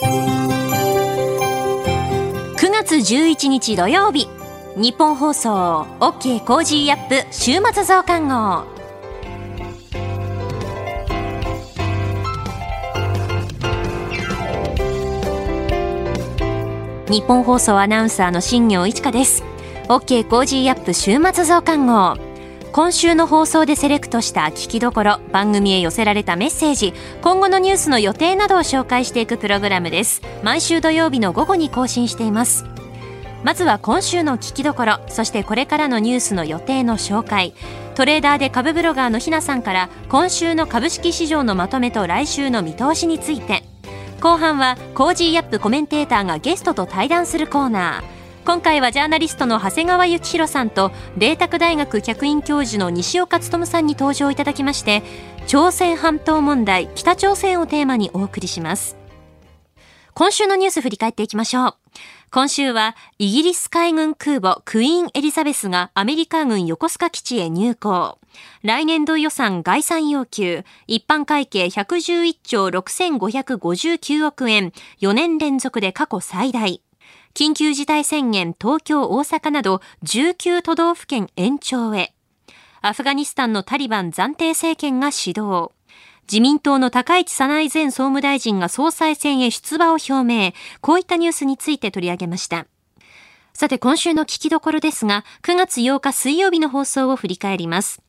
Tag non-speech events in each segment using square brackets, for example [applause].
9月11日土曜日日本放送 OK コージーアップ週末増刊号。ニッポン放送アナウンサーの新行市佳です。OK Cozy up 週末増刊号。今週の放送でセレクトした聞きどころ番組へ寄せられたメッセージ今後のニュースの予定などを紹介していくプログラムです。毎週土曜日の午後に更新しています。まずは今週の聞きどころそしてこれからのニュースの予定の紹介。トレーダーで株ブロガーのひなさんから今週の株式市場のまとめと来週の見通しについて。後半は Cozy up コメンテーターがゲストと対談するコーナー。今回はジャーナリストの長谷川幸洋さんと麗澤大学客員教授の西岡力さんに登場いただきまして朝鮮半島問題北朝鮮をテーマにお送りします。今週のニュース振り返っていきましょう。今週はイギリス海軍空母クイーンエリザベスがアメリカ軍横須賀基地へ入港。来年度予算概算要求。一般会計111兆6559億円。4年連続で過去最大。緊急事態宣言東京、大阪など19都道府県延長へ。アフガニスタンのタリバン暫定政権が始動。自民党の高市早苗前総務大臣が総裁選へ出馬を表明。こういったニュースについて取り上げました。さて今週の聞きどころですが、9月8日水曜日の放送を振り返ります。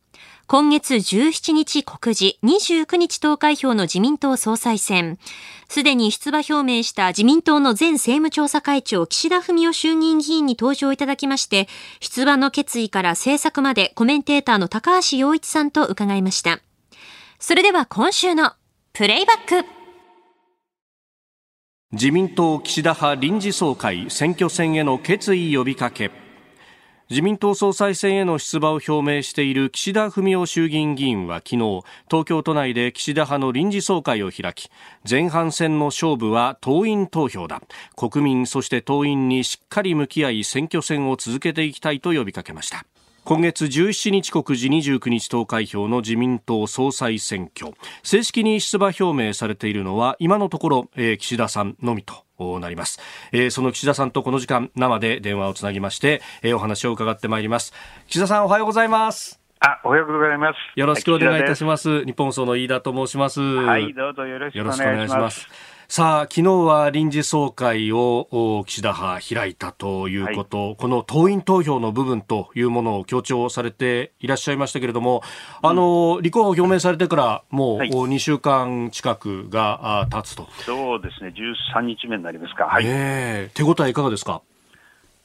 今月17日告示、29日投開票の自民党総裁選。すでに出馬表明した自民党の前政務調査会長岸田文雄衆議院議員に登場いただきまして、出馬の決意から政策までコメンテーターの高橋洋一さんと伺いました。それでは今週のプレイバック。自民党岸田派臨時総会選挙戦への決意呼びかけ。自民党総裁選への出馬を表明している岸田文雄衆議院議員は昨日東京都内で岸田派の臨時総会を開き前半戦の勝負は党員投票だ。国民そして党員にしっかり向き合い選挙戦を続けていきたいと呼びかけました。今月17日告示29日投開票の自民党総裁選挙正式に出馬表明されているのは今のところ、えー、岸田さんのみとなります、えー、その岸田さんとこの時間生で電話をつなぎまして、えー、お話を伺ってまいります岸田さんおはようございますあ、おはようございます。よろしくお願いいたします。日本放送の飯田と申します。はい、どうぞよろしくお願いします。さあ、昨日は臨時総会を岸田派開いたということ、はい、この党員投票の部分というものを強調されていらっしゃいましたけれども、うん、あの、立候補を表明されてからもう2週間近くが経つと。そうですね、13日目になりますか。はい。ね、手応えいかがですか？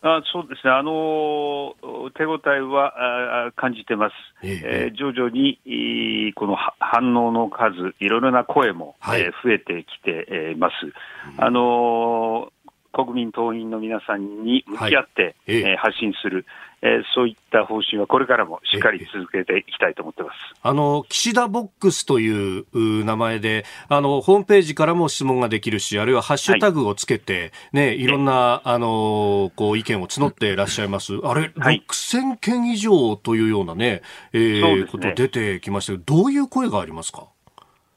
あそうですね、あの手応えはあ感じてます、ええー、徐々にこの反応の数、いろいろな声も、はい、えー、増えてきています。うん、あの国民党員の皆さんに向き合って、はい、えー、発信する、えー、そういった方針はこれからもしっかり続けていきたいと思ってます。あの、岸田ボックスという名前で、あの、ホームページからも質問ができるし、あるいはハッシュタグをつけて、はい、ね、いろんな、あの、こう、意見を募っていらっしゃいます。あれ、はい、6000件以上というようなね、えー、ね、こと出てきましたけど、どういう声がありますか？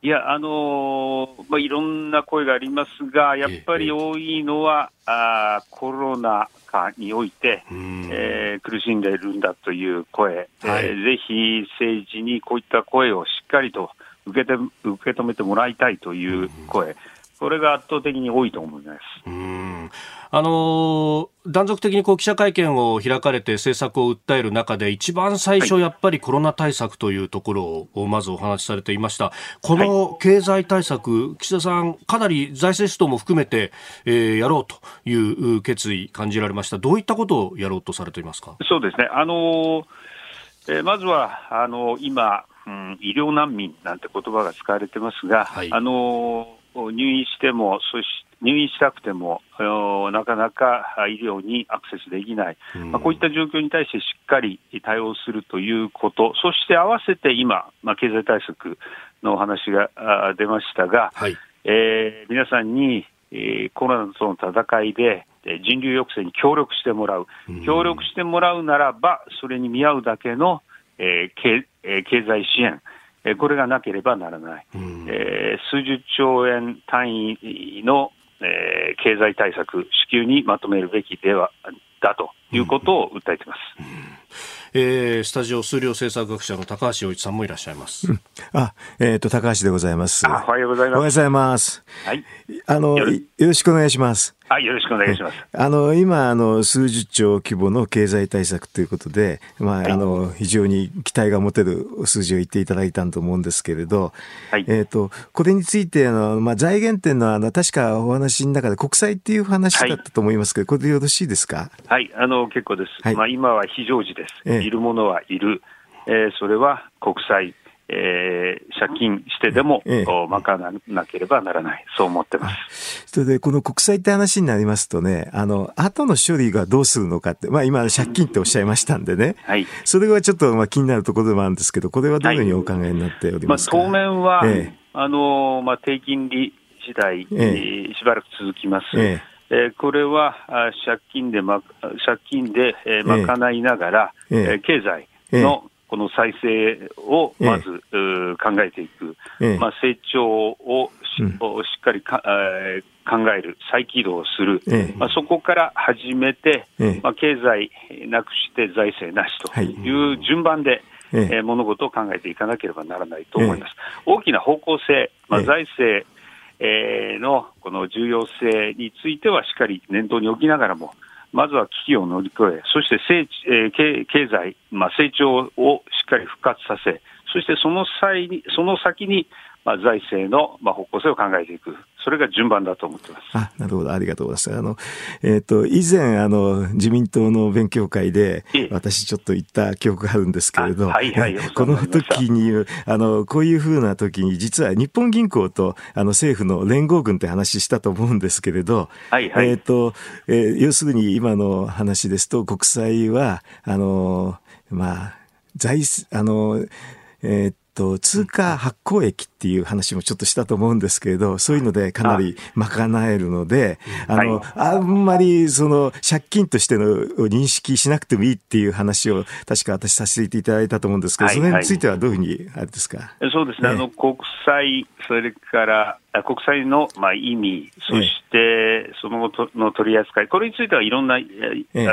いや、あのー、まあ、いろんな声がありますが、やっぱり多いのは、ええ、あコロナ禍において、えー、苦しんでいるんだという声、はい、えー、ぜひ政治にこういった声をしっかりと受けて受け止めてもらいたいという声、これが圧倒的に多いと思います。うんあの断続的にこう記者会見を開かれて政策を訴える中で一番最初やっぱりコロナ対策というところをまずお話しされていました。この経済対策、岸田さんかなり財政出動も含めて、えー、やろうという決意感じられました。どういったことをやろうとされていますか？そうですね。あのえー、まずは、あの今、うん、医療難民なんて言葉が使われてますが、はい、あの入院しても、そして入院したくても、なかなか医療にアクセスできない、まあ、こういった状況に対してしっかり対応するということ、そして合わせて今、まあ、経済対策のお話が出ましたが、はい、えー、皆さんに、えー、コロナとの戦いで、人流抑制に協力してもらう、協力してもらうならば、それに見合うだけの、えー経えー、経済支援、これがなければならない、えー、数十兆円単位のえー、経済対策、至急にまとめるべきではだということを訴えています。うんうんえー、スタジオ数量政策学者の高橋洋一さんもいらっしゃいます。うん、あ、えっ、ー、と高橋でございます。おはようございます。おはようございます。はい。あのよろしくお願いします。はい、よろしくお願いします。あの、今、あの、数十兆規模の経済対策ということで、まあ、はい、あの、非常に期待が持てる数字を言っていただいたと思うんですけれど、はい、えっ、と、これについて、あの、まあ、財源っていうのは、あの、確かお話の中で国債っていう話だったと思いますけど、はい、これでよろしいですか？はい、あの、結構です。はい、まあ、今は非常時です。ええ、いるものはいる。えー、それは国債。えー、借金してでも、ええ、賄わなければならない、そう思ってます。それで、この国債って話になりますとね、あの、後の処理がどうするのかって、まあ今、借金っておっしゃいましたんでね、はい、それはちょっとまあ気になるところでもあるんですけど、これはどのようにお考えになっておりますか、はい、まあ、当面は、ええ、あの、まあ低金利時代、ええ、しばらく続きます。ええ。これは借金で、ま、借金で、えー、賄いながら、ええ。経済の、この再生をまず、ええ、考えていく、え、まあ、成長をし,、っかりか、えー、考える、再起動する、まあ、そこから始めて、まあ、経済なくして財政なしとい。う順番で、はい、えー、物事を考えていかなければならないと思います。大きな方向性、まあ、財政、えー、のこの重要性についてはしっかり念頭に置きながらも、まずは危機を乗り越え、そして成、え、経経済、まあ、成長をしっかり復活させ、そしてその際に、その先に、まあ、財政の、まあ、方向性を考えていく。それが順番だと思ってます。あ、なるほど。ありがとうございます。あの、えっ、ー、と、以前、あの、自民党の勉強会で、私ちょっと言った記憶があるんですけれど、はいはい、この時に、あの、こういうふうな時に、実は日本銀行と、あの、政府の連合軍って話したと思うんですけれど、はいはい、えっ、ー、と、えー、要するに今の話ですと、国債は、あの、まあ、財、あの、えー、と、通貨発行益っていう話もちょっとしたと思うんですけれど、そういうのでかなり賄えるので、あの、あんまりその借金としての認識しなくてもいいっていう話を確か私させていただいたと思うんですけど、その辺についてはどういうふうにあれですか？そうですね、あの、国債、それから国債のまあ意味、そしてそのの取り扱い、これについてはいろんな、あ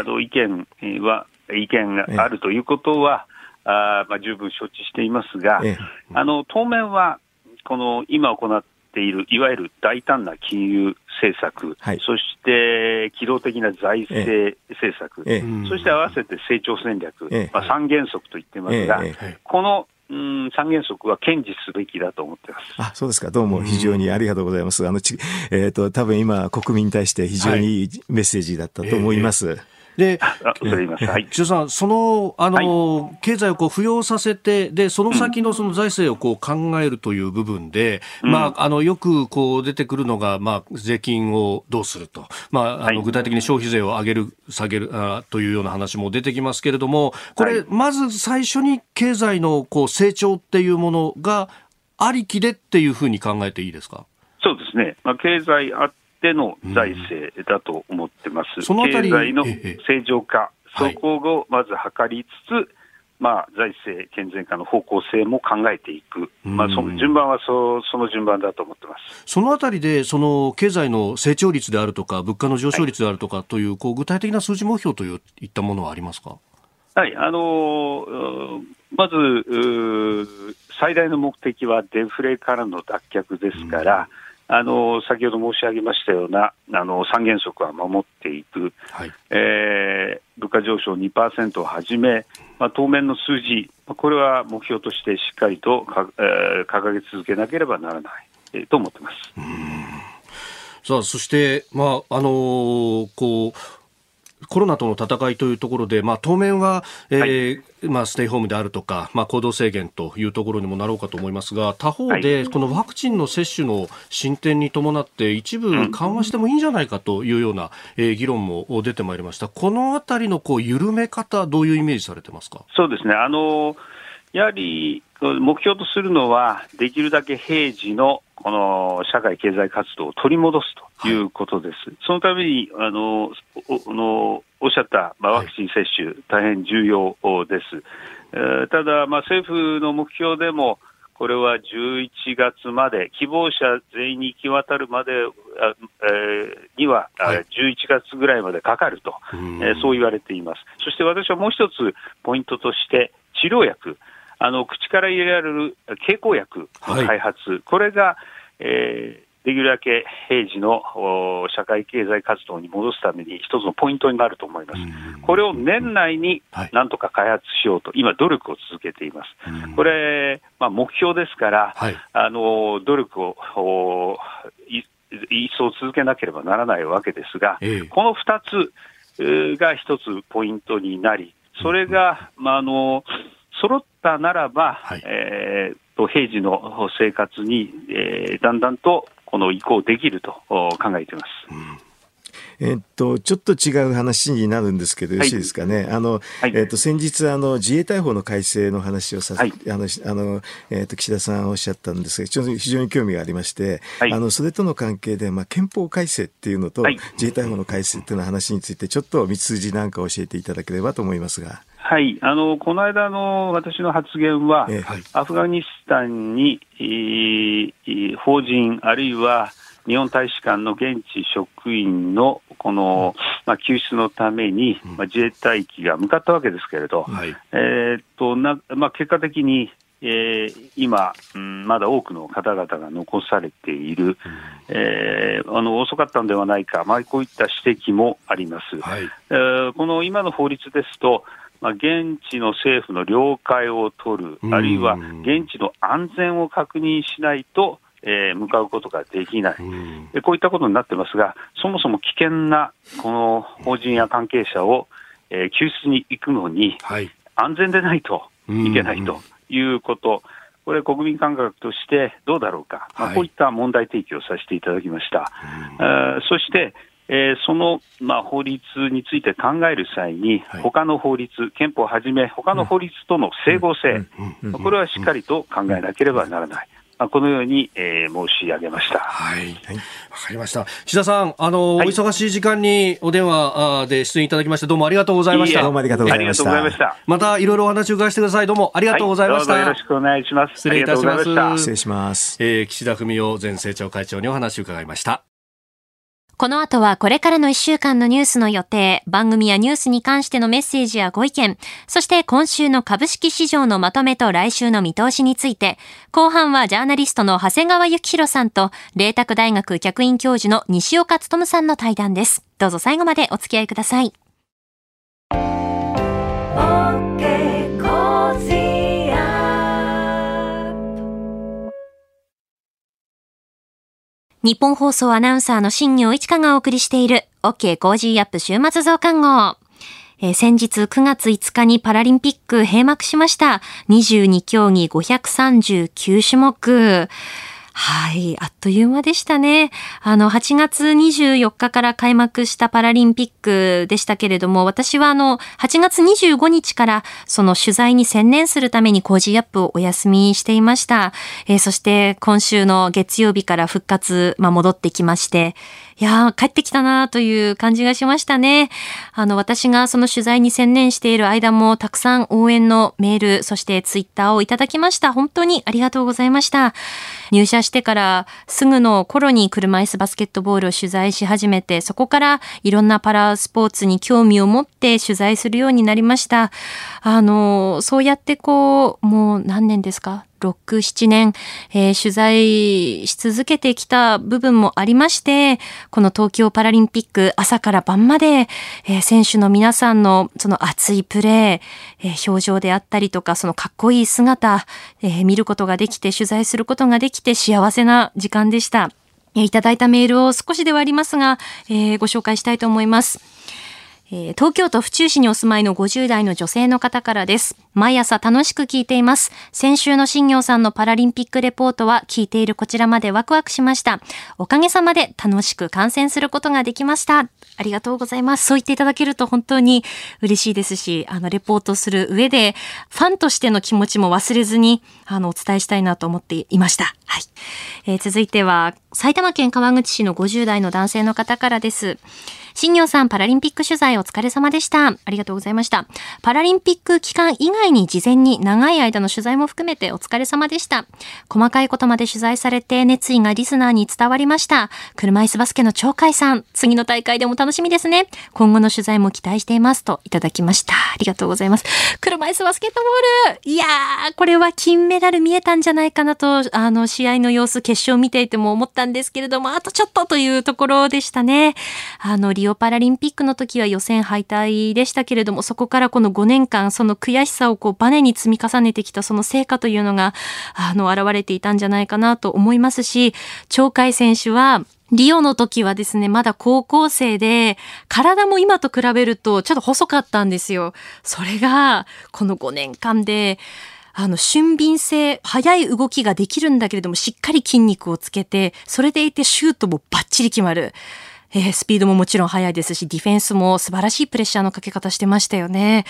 の意見は、意見があるということは、あまあ、十分承知していますが、ええ、あの当面は、この今行っているいわゆる大胆な金融政策、はい、そして機動的な財政政策、え、そして合わせて成長戦略、まあ、三原則と言ってますが、このうん、三原則は堅持すべきだと思ってます。あ、そうですか。どうも非常にありがとうございます。あの、ちえっ、ー、と、多分今、国民に対して非常にいい。メッセージだったと思います。はいで、はい、さん、その、あの、はい、経済をこう浮揚させて、で、その先のその財政をこう考えるという部分で、うん、まあ、あの、よくこう出てくるのが、まあ、税金をどうすると。まあ、あの、具体的に消費税を上げる、下げるあというような話も出てきますけれども、これ、まず最初に経済のこう成長っていうものがありきでっていうふうに考えていいですか？そうですね。まあ、経済あっての財政だと思ってます。その経済の正常化、そこをまず図りつつ、はい、まあ、財政健全化の方向性も考えていく、まあ、その順番はそその順番だと思ってます。そのあたりで、その経済の成長率であるとか、物価の上昇率であるとかという、はい、こう具体的な数字目標といったものはありますか？はい、あのー、まず、最大の目的はデフレからの脱却ですから、うんあの先ほど申し上げましたようなあの三原則は守っていく、はい、えー、物価上昇2%をはじめ、まあ、当面の数字、これは目標としてしっかりとか、えー、掲げ続けなければならない、えー、と思ってます。さあそして、まああのー、こうコロナとの戦いというところで、まあ、当面は、えー、はい、まあ、ステイホームであるとか、まあ、行動制限というところにもなろうかと思いますが、他方で、このワクチンの接種の進展に伴って、一部緩和してもいいんじゃないかというような、えー、議論も出てまいりました。このあたりのこう緩め方、どういうイメージされてますか？そうですね。あのやはり目標とするのは、できるだけ平時のこの社会経済活動を取り戻すということです。はい、そのためにあのおのおっしゃった、まあ、ワクチン接種、はい、大変重要です。えー、ただ、まあ、政府の目標でも、これは11月まで、希望者全員に行き渡るまで、えはい、11月ぐらいまでかかると、えー、そう言われています。そして私はもう一つポイントとして、治療薬、あの口から入れられる経口薬の開発、はい、これが、えー、できるだけ平時の社会経済活動に戻すために一つのポイントになると思います。これを年内になんとか開発しようと、今、努力を続けています。これ、まあ、目標ですから、はい、あの努力を一層続けなければならないわけですが、えこの2つが一つポイントになり、それが、まあ、あの揃ったならば、はい、えー、と平時の生活に、えー、だんだんとこの移行できると考えています。うんえっと、ちょっと違う話になるんですけど、よろしいですかね。あの、はい、えっと、先日、あの、自衛隊法の改正の話をさせ、はい、あの、あの、えっと、岸田さんおっしゃったんですが、非常に興味がありまして、はい、あの、それとの関係で、まあ、憲法改正っていうのと、自衛隊法の改正っていうの話について、ちょっと道筋なんか教えていただければと思いますが。はい、あのこの間の私の発言は、えはい、アフガニスタンに、えー、法人、あるいは日本大使館の現地職員のこの、まあ、救出のために、まあ、自衛隊機が向かったわけですけれど、はい、えー、っとなまあ、結果的に、えー、今、うん、まだ多くの方々が残されている、うん、えー、あの遅かったのではないか、まあ、こういった指摘もあります。はい、えー、この今の法律ですと、まあ、現地の政府の了解を取る、あるいは現地の安全を確認しないと、えー、向かうことができない、うこういったことになってますが、そもそも危険なこの法人や関係者を、えー、救出に行くのに、安全でないといけないということ、これ、国民感覚としてどうだろうか、まあ、こういった問題提起をさせていただきました。はい、そしてえー、その、まあ、法律について考える際に、はい、他の法律、憲法をはじめ、他の法律との整合性、これはしっかりと考えなければならない。まあ、このように、えー、申し上げました。はい。わ、かりました。志田さん、あの、はい、お忙しい時間にお電話で出演いただきまして、どうもありがとうございました。どうもありがとうございました。また、いろいろお話を伺わせてください。どうもありがとうございました。はい、よろしくお願いします。失礼いたします。失礼します。えー、岸田文雄前政調会長にお話を伺いました。この後はこれからの1週間のニュースの予定、番組やニュースに関してのメッセージやご意見、そして今週の株式市場のまとめと来週の見通しについて、後半はジャーナリストの長谷川幸宏さんと、麗澤大学客員教授の西岡努さんの対談です。どうぞ最後までお付き合いください。ニッポン放送アナウンサーの新行市佳がお送りしている OK Cozy up 週末増刊号。え、先日9月5日にパラリンピック閉幕しました。22競技539種目。はい、あっという間でしたね。あの、8月24日から開幕したパラリンピックでしたけれども、私はあの、8月25日からその取材に専念するために Cozy up をお休みしていました。えー、そして今週の月曜日から復活、まあ、戻ってきまして、いやー、帰ってきたなという感じがしましたね。あの、私がその取材に専念している間も、たくさん応援のメール、そしてツイッターをいただきました。本当にありがとうございました。入社してからすぐの頃に車椅子バスケットボールを取材し始めて、そこからいろんなパラスポーツに興味を持って取材するようになりました。あの、そうやってこう、もう何年ですか？6、7年、えー、取材し続けてきた部分もありまして、この東京パラリンピック朝から晩まで、えー、選手の皆さんのその熱いプレー、えー、表情であったりとか、そのかっこいい姿、え、見ることができて、取材することができて幸せな時間でした。いただいたメールを少しではありますが、えー、ご紹介したいと思います。東京都府中市にお住まいの50代の女性の方からです。毎朝楽しく聞いています。先週の新業さんのパラリンピックレポートは聞いているこちらまでワクワクしました。おかげさまで楽しく観戦することができました。ありがとうございます。そう言っていただけると本当に嬉しいですし、あの、レポートする上で、ファンとしての気持ちも忘れずに、あの、お伝えしたいなと思っていました。はい。えー、続いては、埼玉県川口市の50代の男性の方からです。新業さん、パラリンピック取材お疲れ様でした。ありがとうございました。パラリンピック期間以外に事前に長い間の取材も含めてお疲れ様でした。細かいことまで取材されて熱意がリスナーに伝わりました。車椅子バスケの鳥海さん、次の大会でも楽しみですね。今後の取材も期待していますといただきました。ありがとうございます。車椅子バスケットボールいやー、これは金メダル見えたんじゃないかなと、あの、試合の様子、決勝見ていても思ったんですけれども、あとちょっとというところでしたね。あの、リオパラリンピックの時は予選敗退でしたけれども、そこからこの5年間、その悔しさをこうバネに積み重ねてきたその成果というのが、あの、現れていたんじゃないかなと思いますし、鳥海選手は、リオの時はですね、まだ高校生で、体も今と比べるとちょっと細かったんですよ。それが、この5年間で、あの、俊敏性、速い動きができるんだけれども、しっかり筋肉をつけて、それでいてシュートもバッチリ決まる。えー、スピードももちろん速いですし、ディフェンスも素晴らしいプレッシャーのかけ方してましたよね。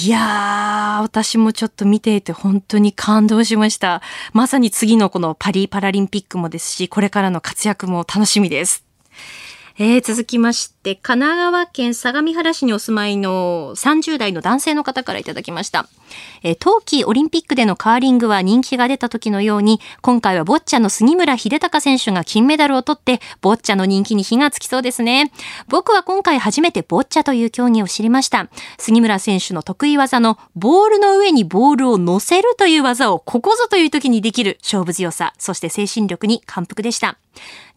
いやー、私もちょっと見ていて本当に感動しました。まさに次のこのパリパラリンピックもですし、これからの活躍も楽しみです。えー、続きまして、神奈川県相模原市にお住まいの30代の男性の方からいただきました。え、冬季オリンピックでのカーリングは人気が出た時のように、今回はボッチャの杉村英孝選手が金メダルを取って、ボッチャの人気に火がつきそうですね。僕は今回初めてボッチャという競技を知りました。杉村選手の得意技のボールの上にボールを乗せるという技をここぞという時にできる勝負強さ、そして精神力に感服でした。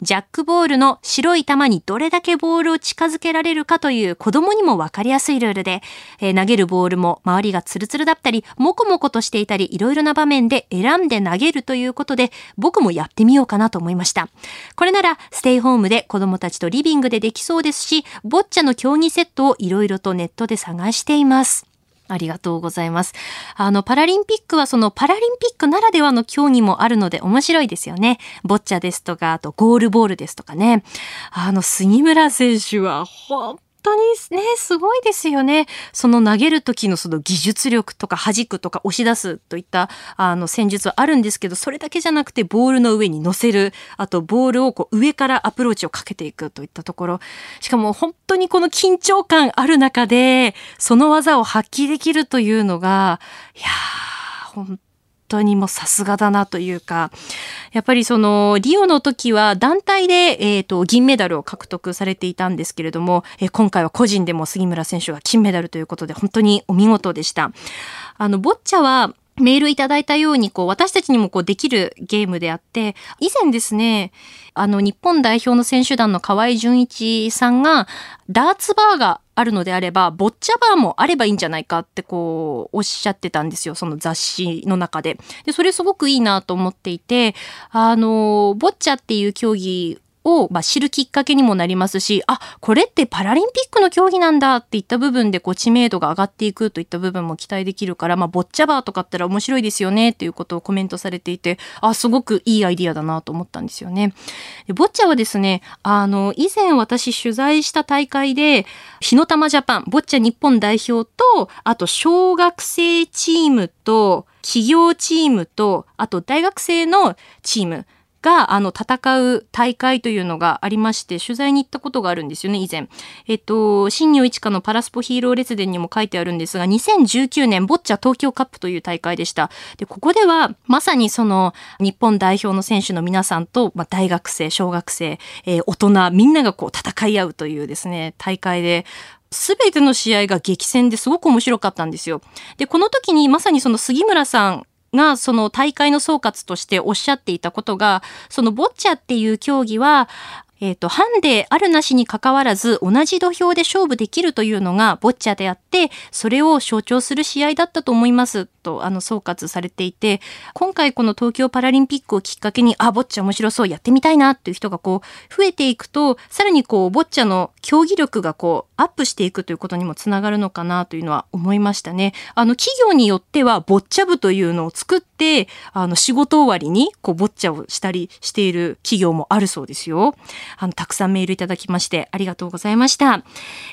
ジャックボールの白い球にどれだけボールを近近づけられるかという子供にもわかりやすいルールで、えー、投げるボールも周りがツルツルだったり、もこもことしていたり、いろいろな場面で選んで投げるということで、僕もやってみようかなと思いました。これなら、ステイホームで子供たちとリビングでできそうですし、ボッチャの競技セットをいろいろとネットで探しています。ありがとうございます。あの、パラリンピックはそのパラリンピックならではの競技もあるので面白いですよね。ボッチャですとか、あとゴールボールですとかね。あの、杉村選手は本当にね、すごいですよね。その投げる時のその技術力とか弾くとか押し出すといったあの戦術はあるんですけど、それだけじゃなくてボールの上に乗せる、あとボールをこう上からアプローチをかけていくといったところ、しかも本当にこの緊張感ある中で、その技を発揮できるというのが、いやー、本当にもうさすがだなというか、やっぱりその、リオの時は団体で、えっ、ー、と、銀メダルを獲得されていたんですけれども、えー、今回は個人でも杉村選手が金メダルということで、本当にお見事でした。あの、ボッチャは、メールいただいたように、こう、私たちにもこうできるゲームであって、以前ですね、あの、日本代表の選手団の河合純一さんが、ダーツバーがあるのであれば、ボッチャバーもあればいいんじゃないかってこう、おっしゃってたんですよ。その雑誌の中で。で、それすごくいいなと思っていて、あの、ボッチャっていう競技を、まあ、知るきっかけにもなりますし、あ、これってパラリンピックの競技なんだっていった部分でこう知名度が上がっていくといった部分も期待できるから、まあ、ボッチャバーとかったら面白いですよねっていうことをコメントされていて、あ、すごくいいアイディアだなと思ったんですよね。ボッチャはですね、あの、以前私取材した大会で、火の玉ジャパン、ボッチャ日本代表と、あと小学生チームと、企業チームと、あと大学生のチーム、が、あの、戦う大会というのがありまして、取材に行ったことがあるんですよね、以前。えっと、新庄一華のパラスポヒーロー列伝にも書いてあるんですが、2019年ボッチャ東京カップという大会でした。で、ここでは、まさにその、日本代表の選手の皆さんと、まあ、大学生、小学生、えー、大人、みんながこう戦い合うというですね、大会で、すべての試合が激戦ですごく面白かったんですよ。で、この時にまさにその杉村さんがその大会の総括としておっしゃっていたことが、そのボッチャっていう競技は、えっ、ー、と、ハンデあるなしに関わらず同じ土俵で勝負できるというのがボッチャであって、それを象徴する試合だったと思いますと、あの、総括されていて、今回この東京パラリンピックをきっかけに、あ、ボッチャ面白そう、やってみたいなっていう人がこう、増えていくと、さらにこう、ボッチャの競技力がこう、アップしていくということにもつながるのかなというのは思いましたね。あの、企業によっては、ボッチャ部というのを作って、あの、仕事終わりに、こう、ボッチャをしたりしている企業もあるそうですよ。あの、たくさんメールいただきましてありがとうございました。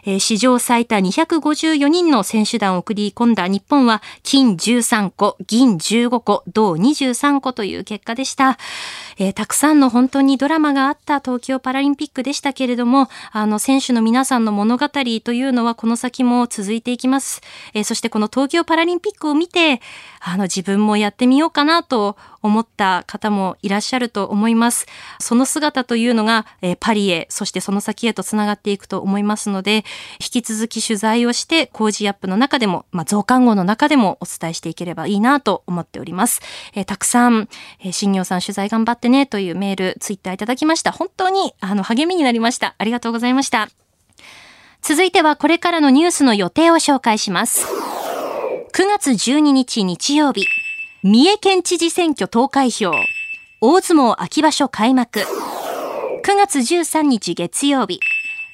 えー、史上最多254人人の選手団を送り込んだ日本は金13個、銀15個、銅23個という結果でした。えー、たくさんの本当にドラマがあった東京パラリンピックでしたけれども、あの選手の皆さんの物語りというのはこの先も続いていきます。えー、そしてこの東京パラリンピックを見て、あの自分もやってみようかなと思った方もいらっしゃると思います。その姿というのが、えー、パリへ、そしてその先へとつながっていくと思いますので、引き続き取材をして、工事アップの中でも、まあ、増刊号の中でもお伝えしていければいいなと思っております。えー、たくさん、えー、新業さん取材頑張ってねというメール、ツイッターいただきました。本当に、あの、励みになりました。ありがとうございました。続いてはこれからのニュースの予定を紹介します。9月12日日曜日、三重県知事選挙投開票、大相撲秋場所開幕、9月13日月曜日、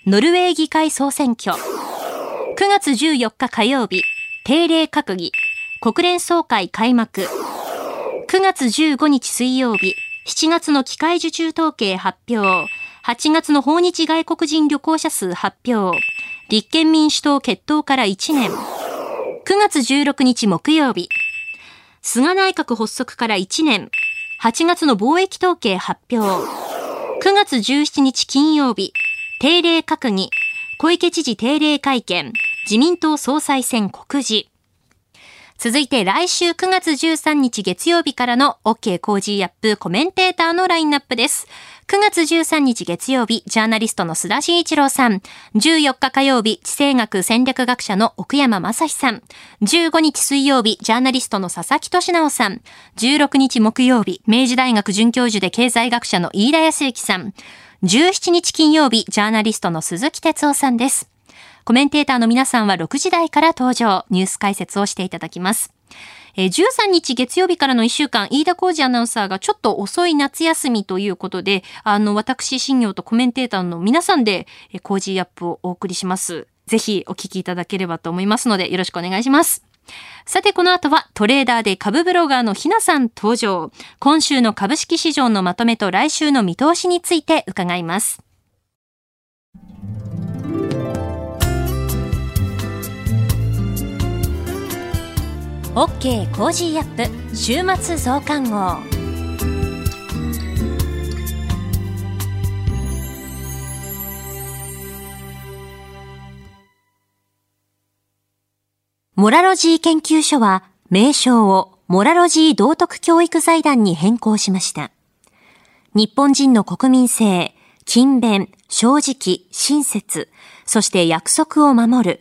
ノルウェー議会総選挙、9月14日火曜日、定例閣議、国連総会開幕、9月15日水曜日、7月の機械受注統計発表、8月の訪日外国人旅行者数発表、立憲民主党決闘から1年、9月16日木曜日、菅内閣発足から1年、8月の貿易統計発表、9月17日金曜日、定例閣議、小池知事定例会見、自民党総裁選告示。続いて来週9月13日月曜日からの OK コージーアップコメンテーターのラインナップです。9月13日月曜日、ジャーナリストの須田慎一郎さん。14日火曜日、地政学戦略学者の奥山真司さん。15日水曜日、ジャーナリストの佐々木俊尚さん。16日木曜日、明治大学准教授で経済学者の飯田康之さん。17日金曜日、ジャーナリストの鈴木哲夫さんです。コメンテーターの皆さんは6時台から登場、ニュース解説をしていただきます。え13日月曜日からの1週間、飯田浩司アナウンサーがちょっと遅い夏休みということで、あの、私、新行とコメンテーターの皆さんで、え Cozy up をお送りします。ぜひお聞きいただければと思いますので、よろしくお願いします。さて、この後はトレーダーで株ブロガーのひなさん登場。今週の株式市場のまとめと来週の見通しについて伺います。OK コージーアップ週末増刊号モラロジー研究所は名称をモラロジー道徳教育財団に変更しました。日本人の国民性、勤勉、正直、親切、そして約束を守る、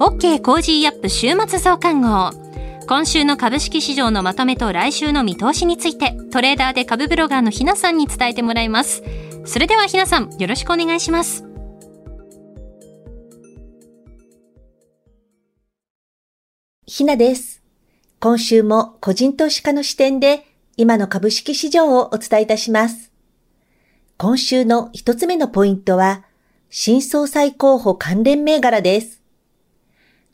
OK Cozy up 週末増刊号。今週の株式市場のまとめと来週の見通しについて、トレーダーで株ブロガーのひなさんに伝えてもらいます。それではひなさん、よろしくお願いします。ひなです。今週も個人投資家の視点で今の株式市場をお伝えいたします。今週の一つ目のポイントは、新総裁候補関連銘柄です。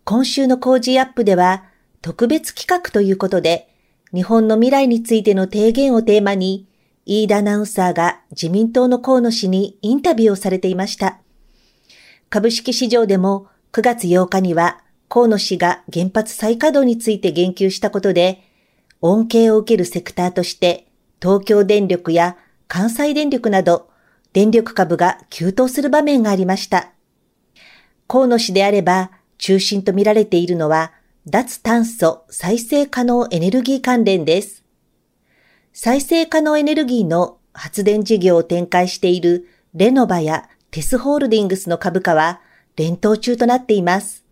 今週の Cozy up では特別企画ということで、日本の未来についての提言をテーマに、飯田アナウンサーが自民党の河野氏にインタビューをされていました。株式市場でも9月8日には河野氏が原発再稼働について言及したことで、恩恵を受けるセクターとして東京電力や関西電力など電力株が急騰する場面がありました。河野氏であれば中心と見られているのは、脱炭素再生可能エネルギー関連です。再生可能エネルギーの発電事業を展開しているレノバやテスホールディングスの株価は連投中となっています。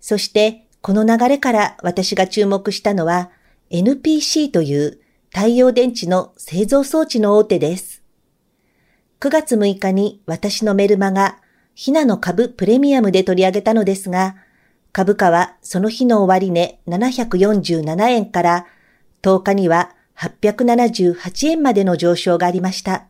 そしてこの流れから私が注目したのは NPC という太陽電池の製造装置の大手です。9月6日に私のメルマガひなの株プレミアムで取り上げたのですが、株価はその日の終値747円から10日には878円までの上昇がありました。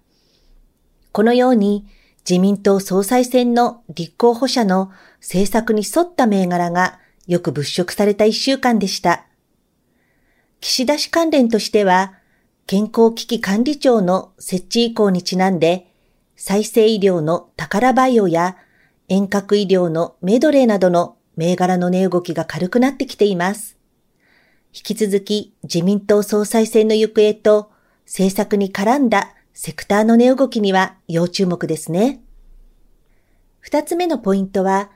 このように自民党総裁選の立候補者の政策に沿った銘柄がよく物色された一週間でした。岸田氏関連としては、健康危機管理庁の設置以降にちなんで、再生医療の宝バイオや遠隔医療のメドレーなどの銘柄の値動きが軽くなってきています。引き続き自民党総裁選の行方と政策に絡んだセクターの値動きには要注目ですね。二つ目のポイントは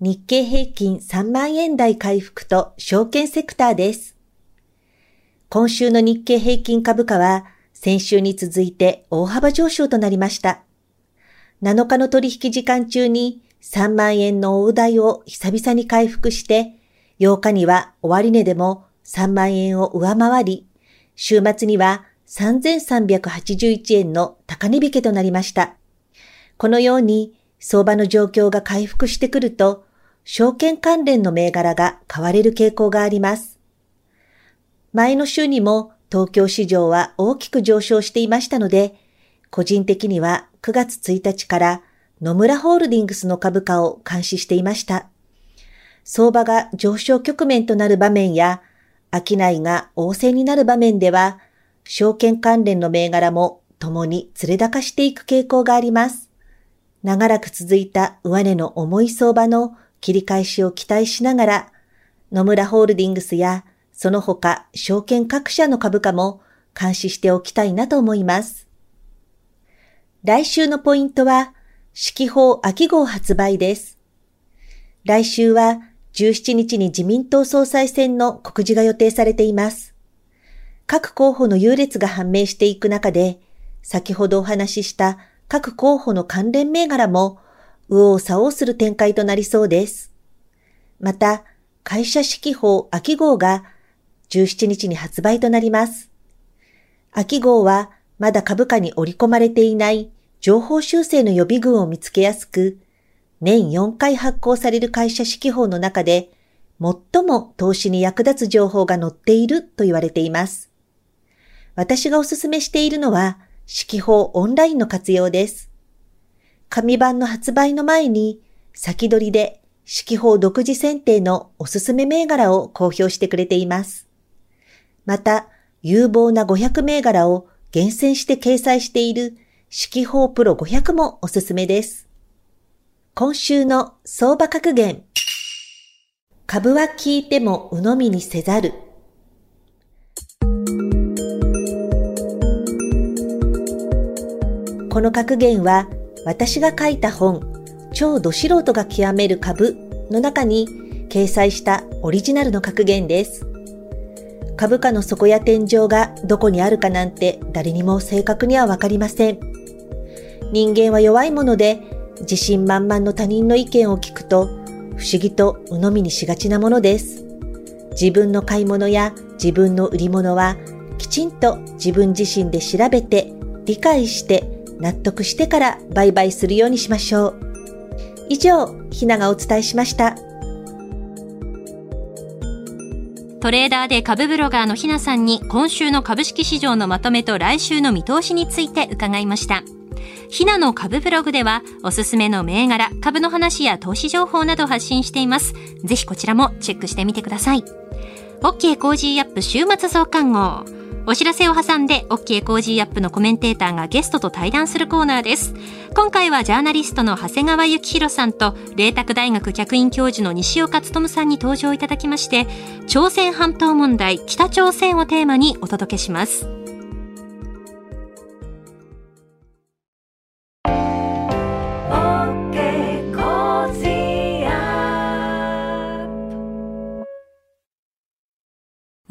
日経平均3万円台回復と証券セクターです。今週の日経平均株価は先週に続いて大幅上昇となりました。7日の取引時間中に3万円の大台を久々に回復して、8日には終値でも3万円を上回り、週末には3381円の高値引けとなりました。このように相場の状況が回復してくると、証券関連の銘柄が買われる傾向があります。前の週にも東京市場は大きく上昇していましたので、個人的には9月1日から野村ホールディングスの株価を監視していました。相場が上昇局面となる場面や、商いが旺盛になる場面では、証券関連の銘柄も共に連れ高していく傾向があります。長らく続いた上値の重い相場の切り返しを期待しながら、野村ホールディングスやその他証券各社の株価も監視しておきたいなと思います。来週のポイントは、四季報秋号発売です。来週は17日に自民党総裁選の告示が予定されています。各候補の優劣が判明していく中で、先ほどお話しした各候補の関連銘柄も、右往左往する展開となりそうです。また、会社指揮法秋号が17日に発売となります。秋号はまだ株価に織り込まれていない情報修正の予備軍を見つけやすく、年4回発行される会社指揮法の中で最も投資に役立つ情報が載っていると言われています。私がおすすめしているのは、式法オンラインの活用です。紙版の発売の前に、先取りで式法独自選定のおすすめ銘柄を公表してくれています。また、有望な500銘柄を厳選して掲載している式法プロ500もおすすめです。今週の相場格言。株は聞いても鵜呑みにせざる。この格言は私が書いた本、超ど素人が極める株の中に掲載したオリジナルの格言です。株価の底や天井がどこにあるかなんて誰にも正確にはわかりません。人間は弱いもので自信満々の他人の意見を聞くと不思議と鵜呑みにしがちなものです。自分の買い物や自分の売り物はきちんと自分自身で調べて理解して納得してから売買するようにしましょう。以上、ひながお伝えしました。トレーダーで株ブロガーのひなさんに今週の株式市場のまとめと来週の見通しについて伺いました。ひなの株ブログではおすすめの銘柄、株の話や投資情報など発信しています。ぜひこちらもチェックしてみてください。OK Cozy up 週末増刊号。お知らせを挟んで OK コージーアップのコメンテーターがゲストと対談するコーナーです。今回はジャーナリストの長谷川幸洋さんと、麗澤大学客員教授の西岡力さんに登場いただきまして、朝鮮半島問題、北朝鮮をテーマにお届けします。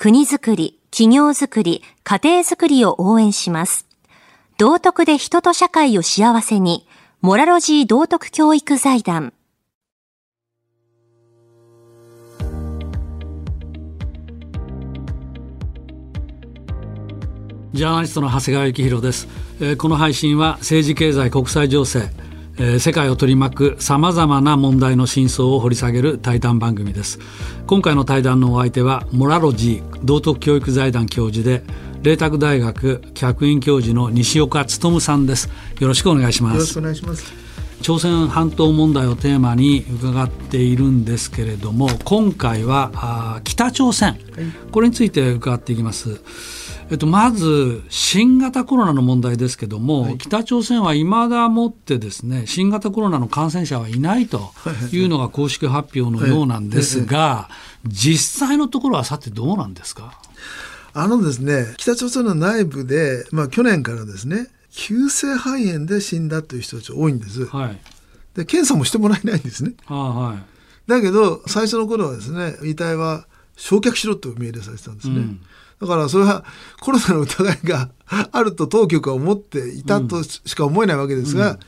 国づくり、企業づくり、家庭づくりを応援します。道徳で人と社会を幸せに、モラロジー道徳教育財団。ジャーナリストの長谷川幸宏です、えー、この配信は政治経済国際情勢、えー、世界を取り巻くさまざまな問題の真相を掘り下げる対談番組です。今回の対談のお相手はモラロジー道徳教育財団教授で麗澤大学客員教授の西岡努さんです。よろしくお願いします。よろしくお願いします。朝鮮半島問題をテーマに伺っているんですけれども今回はあ北朝鮮、はい、これについて伺っていきますえっと、まず新型コロナの問題ですけども、はい、北朝鮮はいまだもってですね新型コロナの感染者はいないというのが公式発表のようなんですが、実際のところはさてどうなんですか？あのですね北朝鮮の内部で、まあ、去年からですね急性肺炎で死んだという人たち多いんです。はい、で検査もしてもらえないんですね。はい、だけど最初の頃はですね遺体は焼却しろと命令されてたんですね。うんだからそれはコロナの疑いが [laughs] あると当局は思っていたとしか思えないわけですが、うん、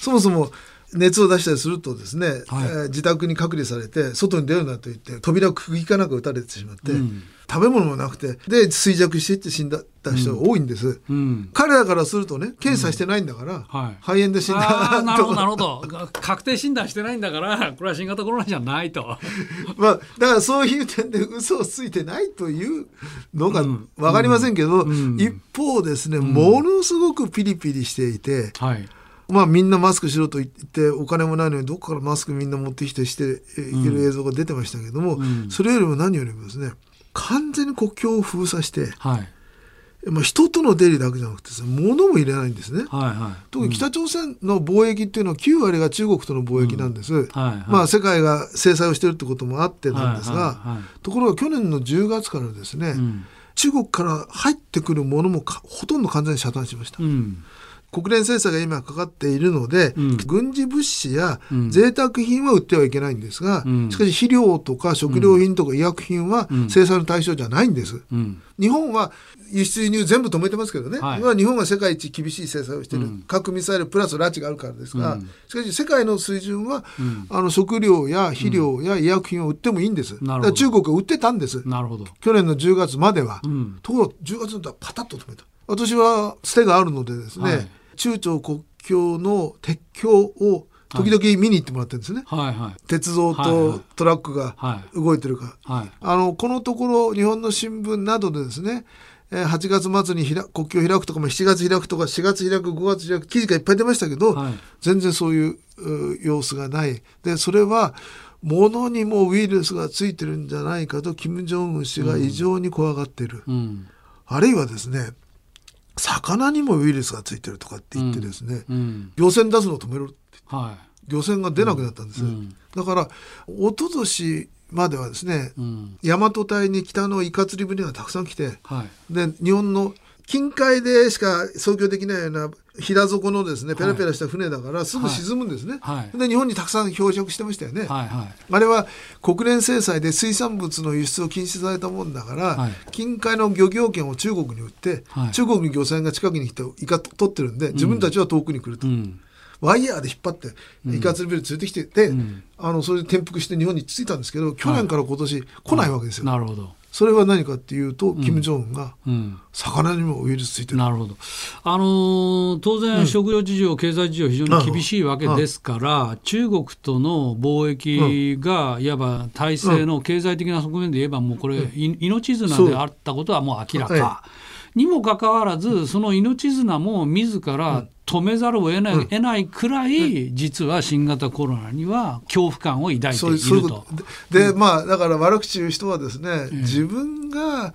そもそも熱を出したりするとですね、はい、えー、自宅に隔離されて外に出るなと言って扉を釘かなんか打たれてしまって、うん、食べ物もなくてで衰弱していって死んだ人が多いんです、うん、彼らからするとね検査してないんだから、はい、肺炎で死んだなるほどなるほど。[laughs] 確定診断してないんだからこれは新型コロナじゃないと。[laughs] まあだからそういう点で嘘をついてないというのが分かりませんけど、一方ですね、ものすごくピリピリしていて、はい。まあみんなマスクしろと言ってお金もないのにどこからマスクみんな持ってきてしていける映像が出てましたけども、うん、それよりも何よりもですね完全に国境を封鎖して、はい、まあ、人との出入りだけじゃなくて物も入れないんですね、はいはい、特に北朝鮮の貿易っていうのは9割が中国との貿易なんです、うん。はいはい、まあ、世界が制裁をしてるってこともあってなんですが、はいはいはい、ところが去年の10月からですね、うん、中国から入ってくるものもほとんど完全に遮断しました。うん国連制裁が今かかっているので、うん、軍事物資や贅沢品は売ってはいけないんですが、うん、しかし肥料とか食料品とか医薬品は制裁の対象じゃないんです。うん、日本は輸出輸入全部止めてますけどね、はい、今日本は世界一厳しい制裁をしている、核ミサイルプラス拉致があるからですが、しかし世界の水準は、あの食料や肥料や医薬品を売ってもいいんです。中国は売ってたんです。なるほど。去年の10月までは。ところが10月だったらパタッと止めた。私はつてがあるのでですね、はい中朝国境の鉄橋を時々見に行ってもらってるんですね、はいはい、鉄道とトラックが動いてるか、はい。はい、あのこのところ日本の新聞などでですね8月末に国境を開くとか7月開くとか4月開く5月開く記事がいっぱい出ましたけど、はい、全然そういう様子がない。でそれは物にもウイルスがついてるんじゃないかと金正恩氏が異常に怖がっている、うん、あるいはですね魚にもウイルスがついてるとかって言ってですね、うん、漁船出すのを止めろってはい、漁船が出なくなったんです、うん、だから一昨年まではですね、うん、大和隊に北のイカ釣り船がたくさん来て、はい、で日本の近海でしか操業できないような平底のですねペラペラした船だからすぐ沈むんですね、はい、で日本にたくさん漂着してましたよね、はいはい、あれは国連制裁で水産物の輸出を禁止されたもんだから、はい、近海の漁業権を中国に売って、はい、中国に漁船が近くに来てイカ取ってるんで自分たちは遠くに来ると。うん。ワイヤーで引っ張ってイカ釣りビル連れてきてて、うん、あのそれで転覆して日本に着いたんですけど去年から今年来ないわけですよ。なるほどそれは何かっていうと、うん、金正恩が魚にもウイルスついてる。なるほど。あのー、当然、食料事情、うん、経済事情、非常に厳しいわけですから、中国との貿易が、いわば体制の経済的な側面で言えば、もうこれ、命綱であったことはもう明らか。にもかかわらず、その命綱も自ら止めざるを得ない,、得ないくらい、実は新型コロナには恐怖感を抱いていると。で、まあ、だから悪口言う人はですね、自分が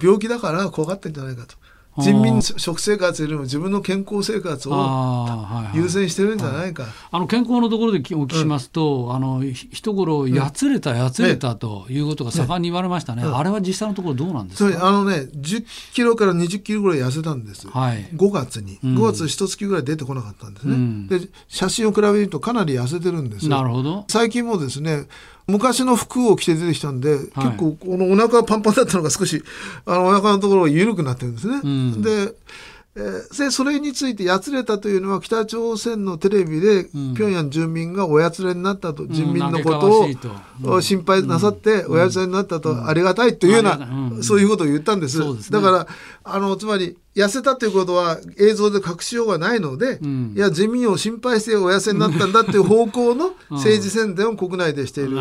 病気だから怖がってんじゃないかと。人民食生活よりも自分の健康生活を優先してるんじゃないか。あの健康のところでお聞きしますと、うん、あの一頃やつれたやつれたということが盛んに言われましたね。ねねあれは実際のところどうなんですか？あのね、10キロから20キロぐらい痩せたんです。はい、5月に、5月一月ぐらい出てこなかったんですね。うん、で写真を比べるとかなり痩せてるんですなるほど。最近もですね。昔の服を着て出てきたんで、はい、結構このお腹パンパンだったのが少しあのお腹のところが緩くなってるんですね。うん、でえー、でそれについてやつれたというのは北朝鮮のテレビで、うん、平壌住民がおやつれになったと、人民のことを心配なさっておやつれになったと、ありがたいというような、そういうことを言ったんです。ですね、だからあのつまり痩せたということは映像で隠しようがないので、うん、いや自民を心配してお痩せになったんだっていう方向の [laughs] 政治宣伝を国内でしている、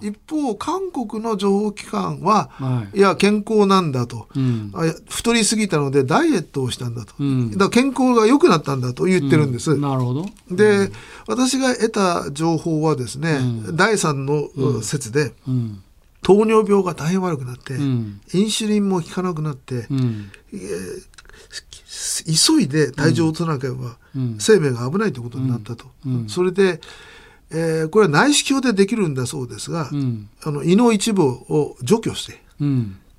一方韓国の情報機関は、はい、いや健康なんだと、うん、太りすぎたのでダイエットをしたんだと、うん、だ健康が良くなったんだと言ってるんです。なるほど。で、私が得た情報はですね、第3の説で、糖尿病が大変悪くなって、インシュリンも効かなくなって、えー急いで体重を落とさなければ、生命が危ないということになったと。それで、えー、これは内視鏡でできるんだそうですが、あの胃の一部を除去して、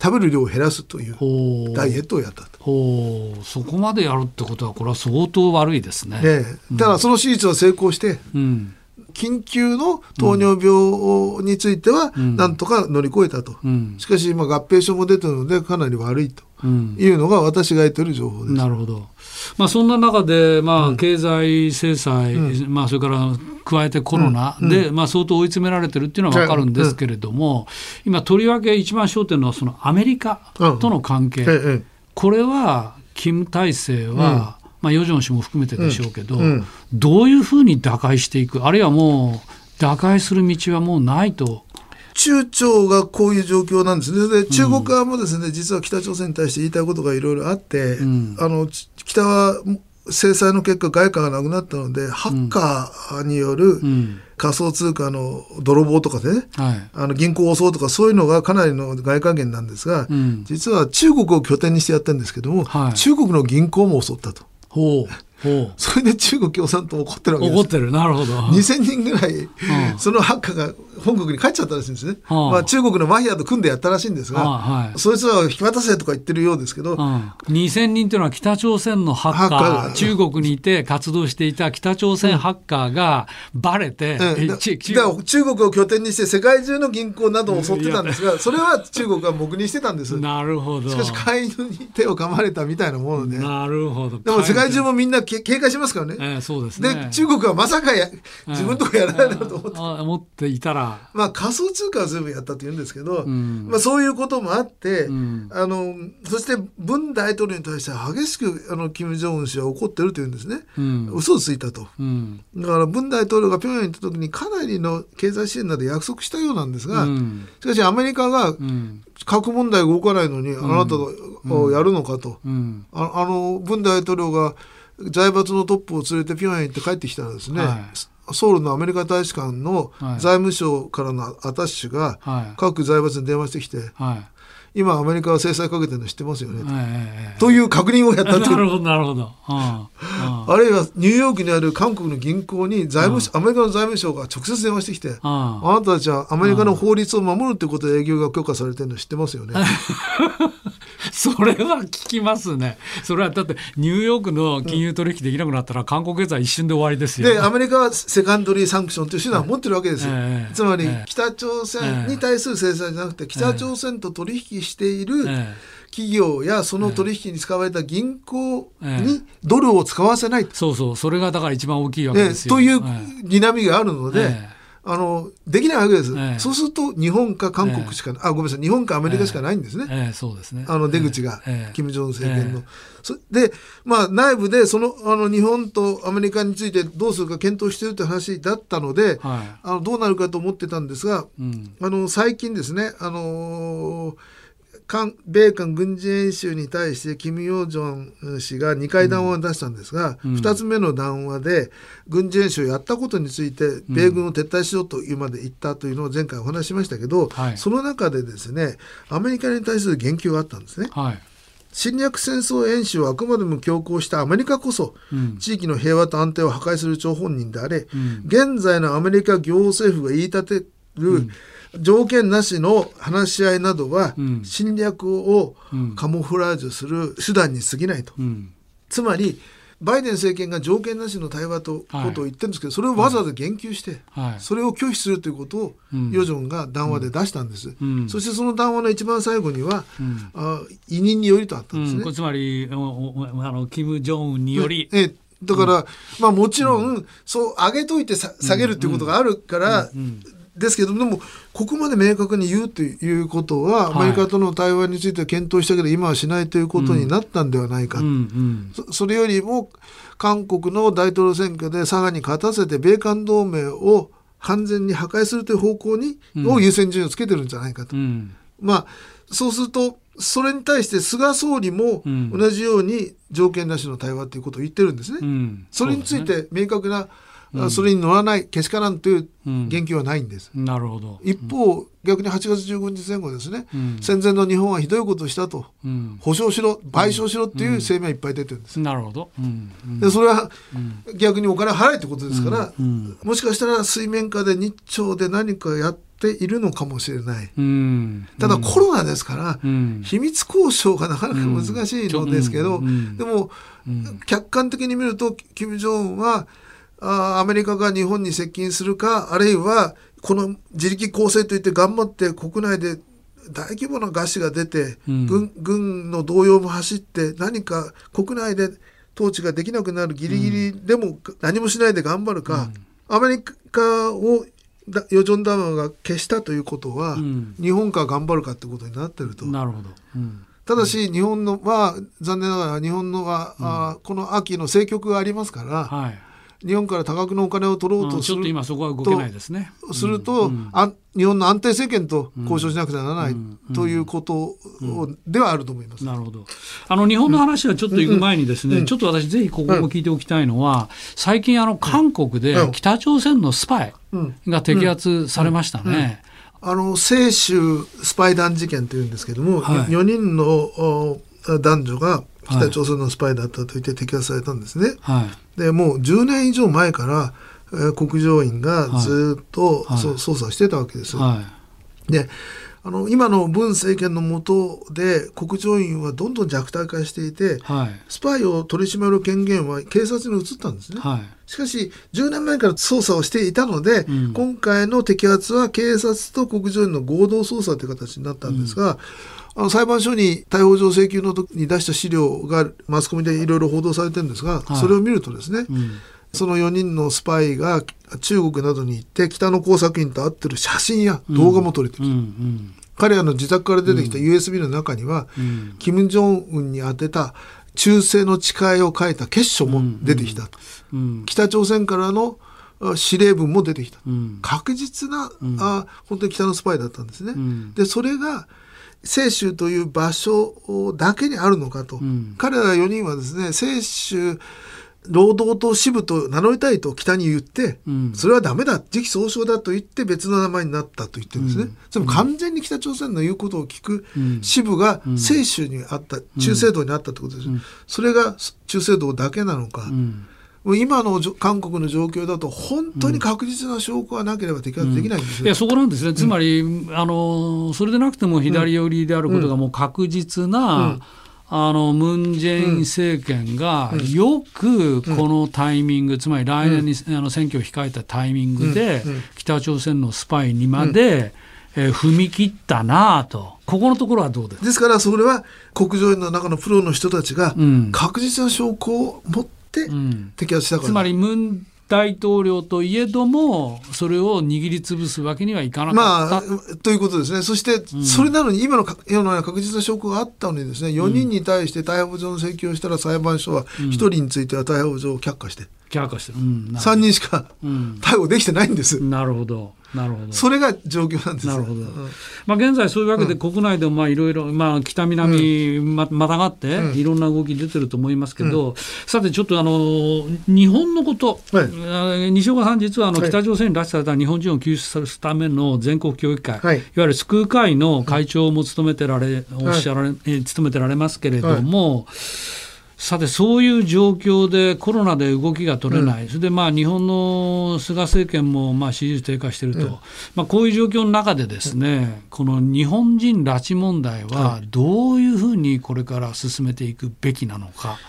食べる量を減らすというダイエットをやったと。そこまでやるってことはこれは相当悪いですね。ねただその手術は成功して、うん緊急の糖尿病については、なんとか乗り越えたと、うん、しかし今合併症も出てるのでかなり悪いと。いうのが私が得てる情報です。なるほど。まあ、そんな中で、まあ、経済制裁、うん、まあ、それから加えてコロナで、うん、まあ、相当追い詰められてるっていうのは分かるんですけれども、今、とりわけ一番焦点のはそのアメリカとの関係、これは、キム体制は、まあ、ヨジョン氏も含めてでしょうけど、うんうん、どういうふうに打開していくあるいはもう打開する道はもうないと。中朝がこういう状況なんですね。で中国側もですね、実は北朝鮮に対して言いたいことがいろいろあって、うん、あの北は制裁の結果外貨がなくなったので、ハッカーによる仮想通貨の泥棒とかね、はい、あの銀行を襲うとかそういうのがかなりの外貨源なんですが、うん、実は中国を拠点にしてやってるんですけども、はい、中国の銀行も襲ったと。ほうそれで中国共産党怒ってるわけです怒ってる。なるほど。2000人ぐらい、そのハッカーが本国に帰っちゃったらしいんですね、まあ、中国のマフィアと組んでやったらしいんですが、はい、そいつは引き渡せとか言ってるようですけど、2000人というのは北朝鮮のハッカー。中国にいて活動していた北朝鮮ハッカーがばれて、うん、中国。を拠点にして世界中の銀行などを襲ってたんですが [laughs] それは中国が黙認してたんです。なるほど。しかし飼い犬に手を噛まれたみたいなもので。なるほど。でも世界中もみんな警戒しますからね、えー、そうですね。で中国はまさかや自分とこやらないだろうと思って、思っていたらまあ仮想通貨は全部やったと言うんですけど、うん、まあ、そういうこともあって、うん、あのそして文大統領に対して激しくあの金正恩氏は怒ってるというんですね、うん、嘘をついたと、うん、だから文大統領が平壌に行った時にかなりの経済支援など約束したようなんですが、しかしアメリカが核問題が動かないのに、あなたがやるのかと、ああの文大統領が財閥のトップを連れて平壌に行って帰ってきたらですね、はいソウルのアメリカ大使館の財務省からのアタッシュが各財閥に電話してきて、今アメリカは制裁かけてるの知ってますよね、という確認をやったと。なるほどなるほど、あるいはニューヨークにある韓国の銀行に財務アメリカの財務省が直接電話してきてあなたたちはアメリカの法律を守るということで営業が許可されてるの知ってますよね？[laughs] [laughs] それは聞きますね。それはだってニューヨークの金融取引できなくなったら韓国経済一瞬で終わりですよ。でアメリカはセカンドリーサンクションという手段を持ってるわけですよ。えー、つまり、北朝鮮に対する制裁じゃなくて、北朝鮮と取引している、企業やその取引に使われた銀行にドルを使わせない、そうそう。それがだから一番大きいわけですよ。という睨みがあるので、あのできないわけです、ええ、そうすると日本か韓国しか、え、あごめんなさい。日本かアメリカしかないんですね、そうですね。あの出口が、金正恩政権の。で、まあ、内部でそのあの日本とアメリカについてどうするか検討しているという話だったので、はい、あのどうなるかと思ってたんですが、うん、あの最近ですね、あのー韓米韓軍事演習に対してキム・ヨジョン氏が2回談話を出したんですが、うん、2つ目の談話で軍事演習をやったことについて米軍を撤退しようというまで言ったというのを前回お話しましたけど、はい、その中でですねアメリカに対する言及があったんですね。はい。侵略戦争演習をあくまでも強行したアメリカこそ、地域の平和と安定を破壊する張本人であれ、うん、現在のアメリカ行政府が言い立てる、条件なしの話し合いなどは、侵略をカモフラージュする手段に過ぎないと。つまりバイデン政権が条件なしの対話とことを言ってるんですけど、それをわざわざ言及して、それを拒否するということを、ヨジョンが談話で出したんです、そしてその談話の一番最後には、あ委任によりとあったんですね。つまりあのキム・ジョンウンにより、えだから、まあもちろん、そう上げといて下げるっていうことがあるから、ですけどでもここまで明確に言うということは、アメリカとの対話については検討したけど今はしないということになったんではないか、うんうん。そ、それよりも韓国の大統領選挙で佐賀に勝たせて米韓同盟を完全に破壊するという方向に、を優先順位をつけてるんじゃないかと。まあそうするとそれに対して菅総理も同じように条件なしの対話ということを言ってるんですね。それについて明確なうん、それに乗らないけしからんという言及はないんです。うん、なるほど。一方、逆に8月15日前後ですね、戦前の日本はひどいことをしたと、保証しろ賠償しろっていう声明いっぱい出てるんです。なるほど、でそれは逆にお金払えってことですから、もしかしたら水面下で日朝で何かやっているのかもしれない、ただコロナですから、秘密交渉がなかなか難しいのですけど、でも、客観的に見ると金正恩はあアメリカが日本に接近するかあるいはこの自力構成といって頑張って国内で大規模な餓死が出て、うん、軍軍の動揺も走って何か国内で統治ができなくなるギリギリでも何もしないで頑張るか、うん、アメリカをヨジョンダムが消したということは、うん、日本が頑張るかってことになってると。なるほど、ただし日本のは残念ながら日本のは、あこの秋の政局がありますから、はい日本から多額のお金を取ろうとする、うん、ちょっと今そこは動けないですね。すると、うん、あ日本の安定政権と交渉しなくてはならない、ということではあると思います。なるほど。あの日本の話はちょっと行く前にですね、ちょっと私ぜひここも聞いておきたいのは、最近あの韓国で北朝鮮のスパイが摘発されましたね。あの清州スパイ団事件というんですけども、はい、4人の男女が北朝鮮のスパイだったと言って摘発されたんですね。はい、でもう10年以上前から、えー、国情院がずっと、はい、捜査してたわけです。であの今の文政権の下で国情院はどんどん弱体化していて、はい、スパイを取り締まる権限は警察に移ったんですね、はい、しかし10年前から捜査をしていたので、うん、今回の摘発は警察と国情院の合同捜査という形になったんですが、うんあの裁判所に逮捕状請求の時に出した資料がマスコミでいろいろ報道されてるんですが、はい、それを見るとですね、うん、その4人のスパイが中国などに行って北の工作員と会ってる写真や動画も撮れてる、うんうん、彼らの自宅から出てきた USB の中には、金正恩に宛てた忠誠の誓いを書いた結書も出てきたと、北朝鮮からの司令文も出てきた、確実な、あ本当に北のスパイだったんですね。でそれが清州という場所だけにあるのかと、うん、彼ら4人はですね清州労働党支部と名乗りたいと北に言って、うん、それはダメだ時期総称だと言って別の名前になったと言ってるんですね、うん、それも完全に北朝鮮の言うことを聞く支部が清州にあった、中正道にあったってことです、それが中正道だけなのか、今の韓国の状況だと、本当に確実な証拠がなければ摘発できないんです、うん、いやそこなんですね、つまり、うん、あの、それでなくても左寄りであることがもう確実な、あのムン・ジェイン政権がよくこのタイミング、つまり来年にあの選挙を控えたタイミングで、北朝鮮のスパイにまで、えー、踏み切ったなと、ここのところはどうですですから、それは国情院の中のプロの人たちが、確実な証拠を持って、摘発したから、つまりムン大統領といえども、それを握りつぶすわけにはいかなかった。まあ、ということですね。そして、それなのに、今の世の確実な証拠があったのにですね、4人に対して逮捕状の請求をしたら裁判所は、1人については逮捕状を却下して。却下してる、うん、3人しか逮捕できてないんです。なるほど。なるほど。それが状況なんですなるほど、うん、まあ、現在、そういうわけで、国内でもいろいろ北南ままたがって、いろんな動き出てると思いますけど、うん、さて、ちょっとあの日本のこと、はい、西岡さん、実はあの北朝鮮に拉致された日本人を救出するための全国協議会、はい、いわゆる救う会の会長も務めてられ、おっしゃられ、務めてられますけれども、はいさて、そういう状況でコロナで動きが取れない、うん、それでまあ日本の菅政権もまあ支持率低下していると、うん、まあ、こういう状況の中で、ですね、この日本人拉致問題はどういうふうにこれから進めていくべきなのか、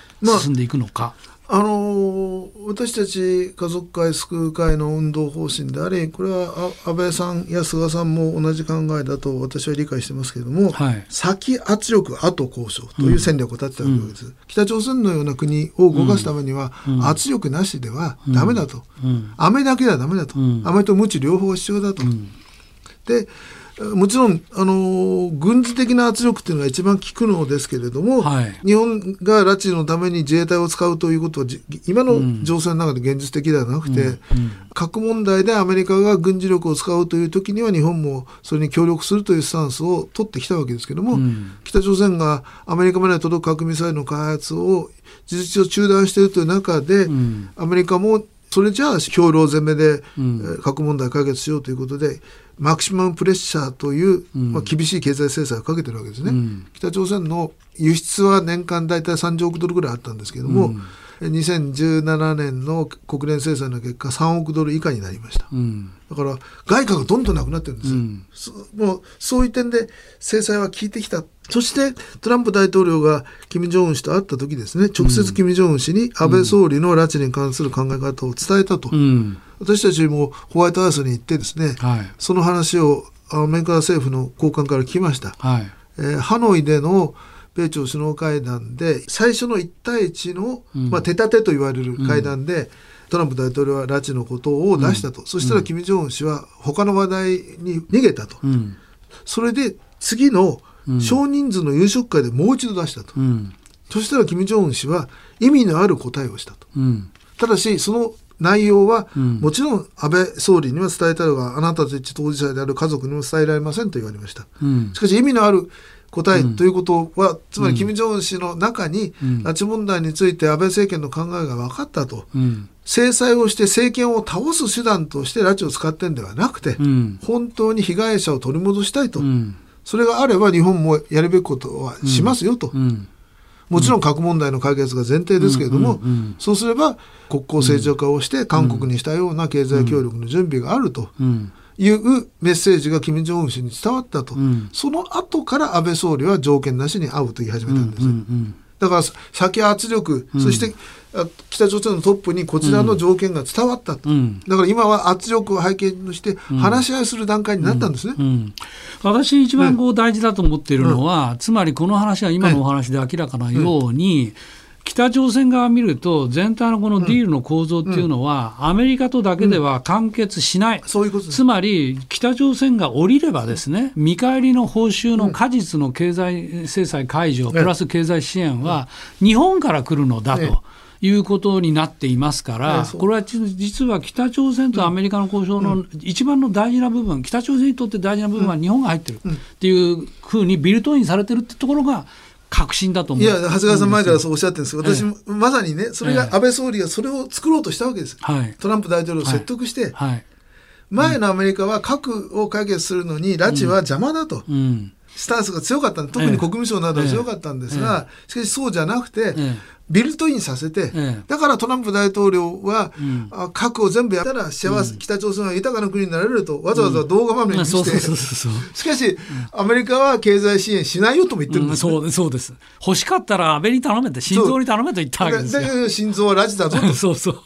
進んでいくのか。あの私たち家族会救う会の運動方針でありこれは安倍さんや菅さんも同じ考えだと私は理解してますけれども、はい、先圧力後交渉という戦略を立てたわけです、うん、北朝鮮のような国を動かすためには、圧力なしではダメだと、うん、雨だけではダメだと、雨と鞭両方必要だと。でもちろん、あの軍事的な圧力っていうのが一番効くのですけれども、はい、日本が拉致のために自衛隊を使うということは、今の情勢の中で現実的ではなくて、うん。うん、核問題でアメリカが軍事力を使うという時には、日本もそれに協力するというスタンスを取ってきたわけですけれども、うん、北朝鮮がアメリカまで届く核ミサイルの開発を事実上中断しているという中で、アメリカもそれじゃあ兵糧攻めで、核問題解決しようということで、マキシマムプレッシャーという、まあ、厳しい経済制裁をかけてるわけですね、うん、北朝鮮の輸出は年間大体30億ドルぐらいあったんですけれども、うん、2017年の国連制裁の結果3億ドル以下になりました、うん、だから外貨がどんどんなくなってるんですよ、うん、もうそういう点で制裁は効いてきたそしてトランプ大統領が金正恩氏と会った時ですね。直接金正恩氏に安倍総理の拉致に関する考え方を伝えたと、私たちもホワイトハウスに行ってですね、はい、その話をアメリカ政府の高官から聞きました、はい、えー、ハノイでの米朝首脳会談で最初の1対1の、うん、まあ、手立てと言われる会談で、うん、トランプ大統領は拉致のことを出したと、うん、そしたら金正恩氏は他の話題に逃げたと、それで次の少人数の夕食会でもう一度出したと、そしたら金正恩氏は意味のある答えをしたと、ただしその内容は、うん、もちろん安倍総理には伝えたいがあなたたち当事者である家族にも伝えられませんと言われました、うん、しかし意味のある答えということは、うん、つまり金正恩氏の中に、拉致問題について安倍政権の考えが分かったと、制裁をして政権を倒す手段として拉致を使ってんではなくて、本当に被害者を取り戻したいと、それがあれば日本もやるべきことはしますよと。もちろん核問題の解決が前提ですけれども、そうすれば国交正常化をして韓国にしたような経済協力の準備があると。いうメッセージが金正恩氏に伝わったと、その後から安倍総理は条件なしに会うと言い始めたんです。だから先圧力、そして北朝鮮のトップにこちらの条件が伝わったと、うん、だから今は圧力を背景として話し合いする段階になったんですね、うん。うん、私、一番こう大事だと思っているのは、つまりこの話は今のお話で明らかなように、北朝鮮側見ると、全体のこのディールの構造っていうのは、アメリカとだけでは完結しない、そういうことつまり、北朝鮮が降りればですね、見返りの報酬の果実の経済制裁解除、プラス経済支援は、日本から来るのだと。いうことになっていますから、これは実は北朝鮮とアメリカの交渉の一番の大事な部分、北朝鮮にとって大事な部分は日本が入ってるっていうふうにビルトインされてるってところが、確信だと思う。いや長谷川さん前からそうおっしゃってるんです。けど私、ええ、まさにねそれが安倍総理がそれを作ろうとしたわけです、はい、トランプ大統領を説得して、はい。はい、前のアメリカは核を解決するのに拉致は邪魔だと、うん、スタンスが強かった。特に国務省などは強かったんですが、しかしそうじゃなくて、ビルトインさせて、だからトランプ大統領は、うん、核を全部やったら幸せ、うん、北朝鮮は豊かな国になれるとわざわざ動画画面にして、しかし、アメリカは経済支援しないよとも言ってるんです、ね、そうそうです。欲しかったら安倍に頼めて心臓に頼めと言ったわけですよ。心臓は拉致だぞと。[laughs] そうそう。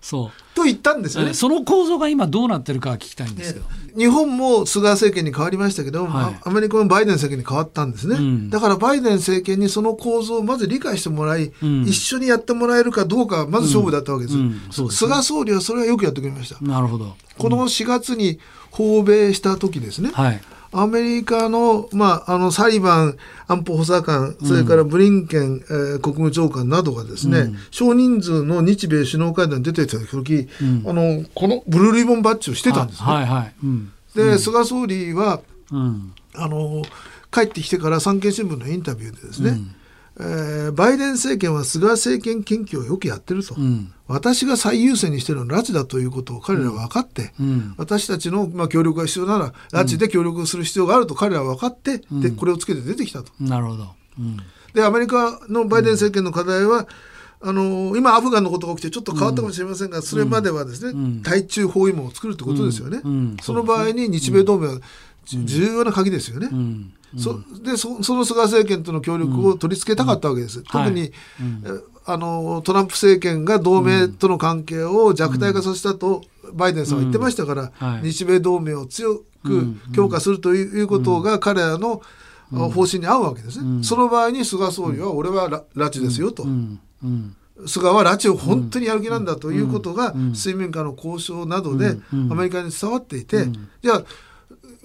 そう。と言ったんですよね。その構造が今どうなってるか聞きたいんですよ。日本も菅政権に変わりましたけど、はい、アメリカもバイデン政権に変わったんですね、うん、だからバイデン政権にその構造をまず理解してもらい、うん、一緒にやってもらえるかどうかまず勝負だったわけです。うん。ですね、菅総理はそれはよくやってくれました。なるほど。この4月に訪米した時ですね、はいアメリカの,、まあ、あのサリバン安保補佐官、それからブリンケン、えー、国務長官などがですね、うん、少人数の日米首脳会談に出てた時、うん、あのこのブルーリボンバッジをしてたんですね。はいはい。うん、で、菅総理は、あの帰ってきてから産経新聞のインタビューでですね、えー、バイデン政権は菅政権研究をよくやってると、うん、私が最優先にしてるのは拉致だということを彼らは分かって、うん、私たちの、まあ、協力が必要なら拉致で協力する必要があると彼らは分かって、でこれをつけて出てきたと。なるほど、でアメリカのバイデン政権の課題は、あの今、アフガンのことが起きてちょっと変わったかもしれませんが、それまではですね、対中包囲網を作るってことですよね。その場合に日米同盟は重要な鍵ですよね。そでそその菅政権との協力を取り付けたかったわけです。特に、はい、あのトランプ政権が同盟との関係を弱体化させたと、バイデンさんは言ってましたから、はい、日米同盟を強く強化するということが彼らの方針に合うわけですね。その場合に菅総理は、俺は拉致ですよと。菅は拉致を本当にやる気なんだということが水面下の交渉などでアメリカに伝わっていて、じゃあ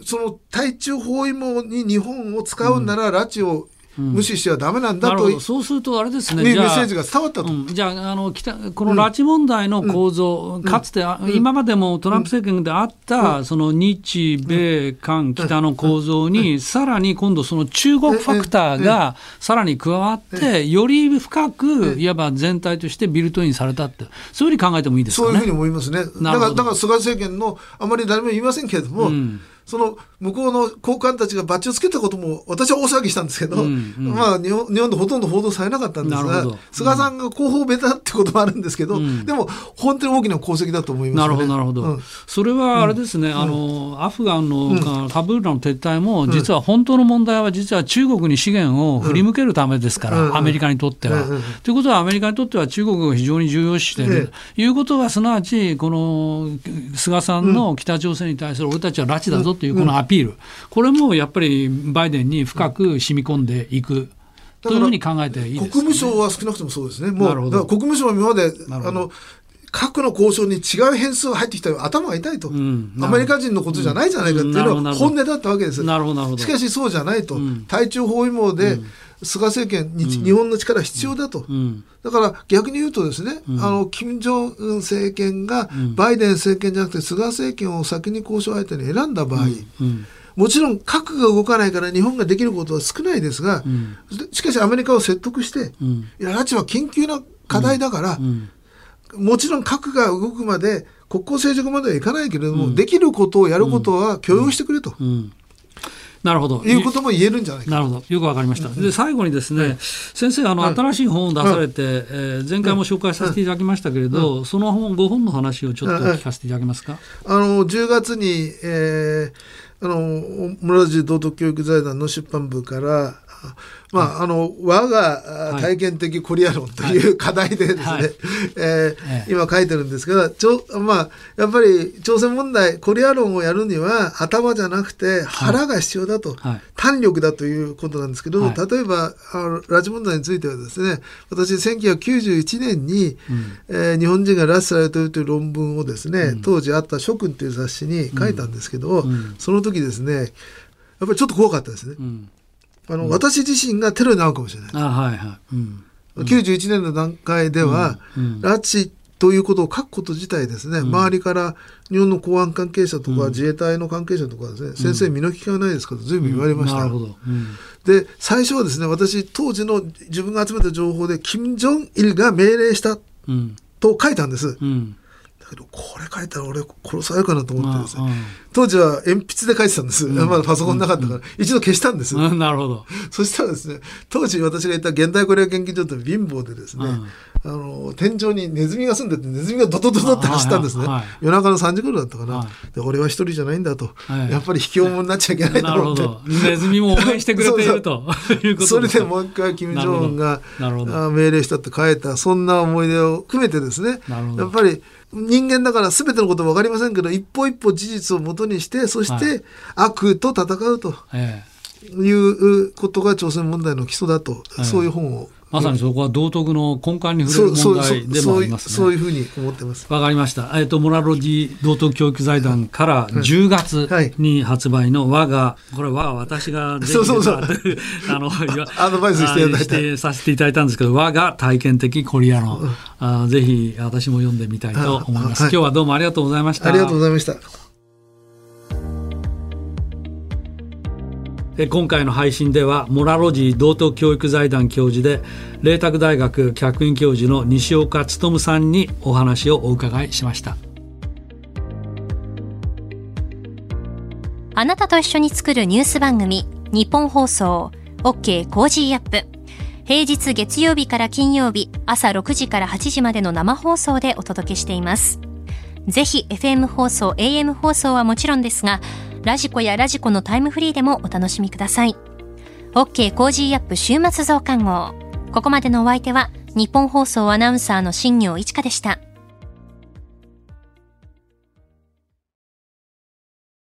その対中包囲網に日本を使うなら、拉致を無視してはだめなんだと、そうするとあれですねメッセージが伝わったと、じゃああの北この拉致問題の構造、かつて、今までもトランプ政権であった、その日米韓北の構造に、さらに今度その中国ファクターがさらに加わって、より深くいわば全体としてビルトインされたってそういうふうに考えてもいいですか、ね、そういうふうに思いますね。だからだから菅政権のあまり誰も言いませんけれども、うんその向こうの高官たちがバッジをつけたことも私は大騒ぎしたんですけど、うんうん、まあ日本日本でほとんど報道されなかったんですが、菅さんが広報ベタってこともあるんですけど、うん、でも本当に大きな功績だと思います、ね、なるほどなるほど、うん、それはあれですね、あのアフガンの、カブールの撤退も実は本当の問題は実は中国に資源を振り向けるためですから、アメリカにとっては。ということはアメリカにとっては中国を非常に重要視している、ということはすなわちこの菅さんの北朝鮮に対する俺たちは拉致だぞというこのアピール、これもやっぱりバイデンに深く染み込んでいく。というふうに考えていい国務省は少なくともそうですね。もう国務省は今まであの核の交渉に違う変数が入ってきたら頭が痛いと、うん、アメリカ人のことじゃないじゃないかっていうのは本音だったわけです。なるほどしかしそうじゃないと、うん、対中包囲網で、菅政権に、日本の力必要だと、だから逆に言うとですね、あの金正恩政権がバイデン政権じゃなくて菅政権を先に交渉相手に選んだ場合、もちろん核が動かないから日本ができることは少ないですが、うん、しかしアメリカを説得して、うん、いや拉致は緊急な課題だから、うん、もちろん核が動くまで国交正常まではいかないけれども、できることをやることは許容してくれと。なるほど。いうことも言えるんじゃないかなるほど。よくわかりました。で、最後にですね、はい、先生、あの、新しい本を出されて、えー、前回も紹介させていただきましたけれど、その本、5本の話をちょっと聞かせていただけますか？あの、10月に、えー、あの村寺道徳教育財団の出版部からまあ、あの我が体験的コリア論という課題でですね、はい、えー、今書いてるんですけどちょ、まあ、やっぱり朝鮮問題コリア論をやるには頭じゃなくて腹が必要だと、はい、胆力だということなんですけど、はい、例えばあの拉致問題についてはですね私1991年に、うん、えー、日本人が拉致されているという論文をですね、うん、当時あった「諸君」という雑誌に書いたんですけど、うん、その時ですねやっぱりちょっと怖かったですね。あの、うん、私自身がテロになるかもしれない。あはいはい。うん、91年の段階では、拉致ということを書くこと自体ですね、周りから日本の公安関係者とか自衛隊の関係者とかですね、先生身の利きがないですかと随分言われました。なるほど。で、最初はですね、私当時の自分が集めた情報で、金正日が命令したと書いたんです。うんけどこれ書いたら俺殺されるかなと思ってですね、当時は鉛筆で書いてたんです、うん、まだパソコンなかったから、一度消したんです、なるほど。そしたらですね当時私がいた現代コリア研究所って貧乏でですね、あの天井にネズミが住んでてネズミがドドドドって走ったんですね、夜中の3時頃だったかな、で俺は一人じゃないんだと、やっぱり引き重になっちゃいけないと。思ってネズミも応援してくれていると [laughs] それでもう一回金正恩が命令したって書いたそんな思い出を含めてですね。やっぱり人間だから全てのことは分かりませんけど一歩一歩事実をもとにしてそして悪と戦うということが朝鮮問題の基礎だと、そういう本をまさにそこは道徳の根幹に触れる問題でもありますね。そういうふうに思ってます。わかりました。えっ、ー、と、モラロジー道徳教育財団から10月に発売の我が、これは私がそうそうそう [laughs] あの、アドバイスしていただいてさせていただいたんですけど、我が体験的コリア論、あぜひ私も読んでみたいと思います、はい。今日はどうもありがとうございました。ありがとうございました。今回の配信ではモラロジー道徳教育財団教授で麗澤大学客員教授の西岡力さんにお話をお伺いしました。あなたと一緒に作るニュース番組日本放送 OK コージーアップ。平日月曜日から金曜日朝6時から8時までの生放送でお届けしています。ぜひ FM 放送 AM 放送はもちろんですがradiko や radiko のタイムフリーでもお楽しみください。OK Cozy up 週末増刊号。ここまでのお相手は、ニッポン放送アナウンサーの新行市佳でした。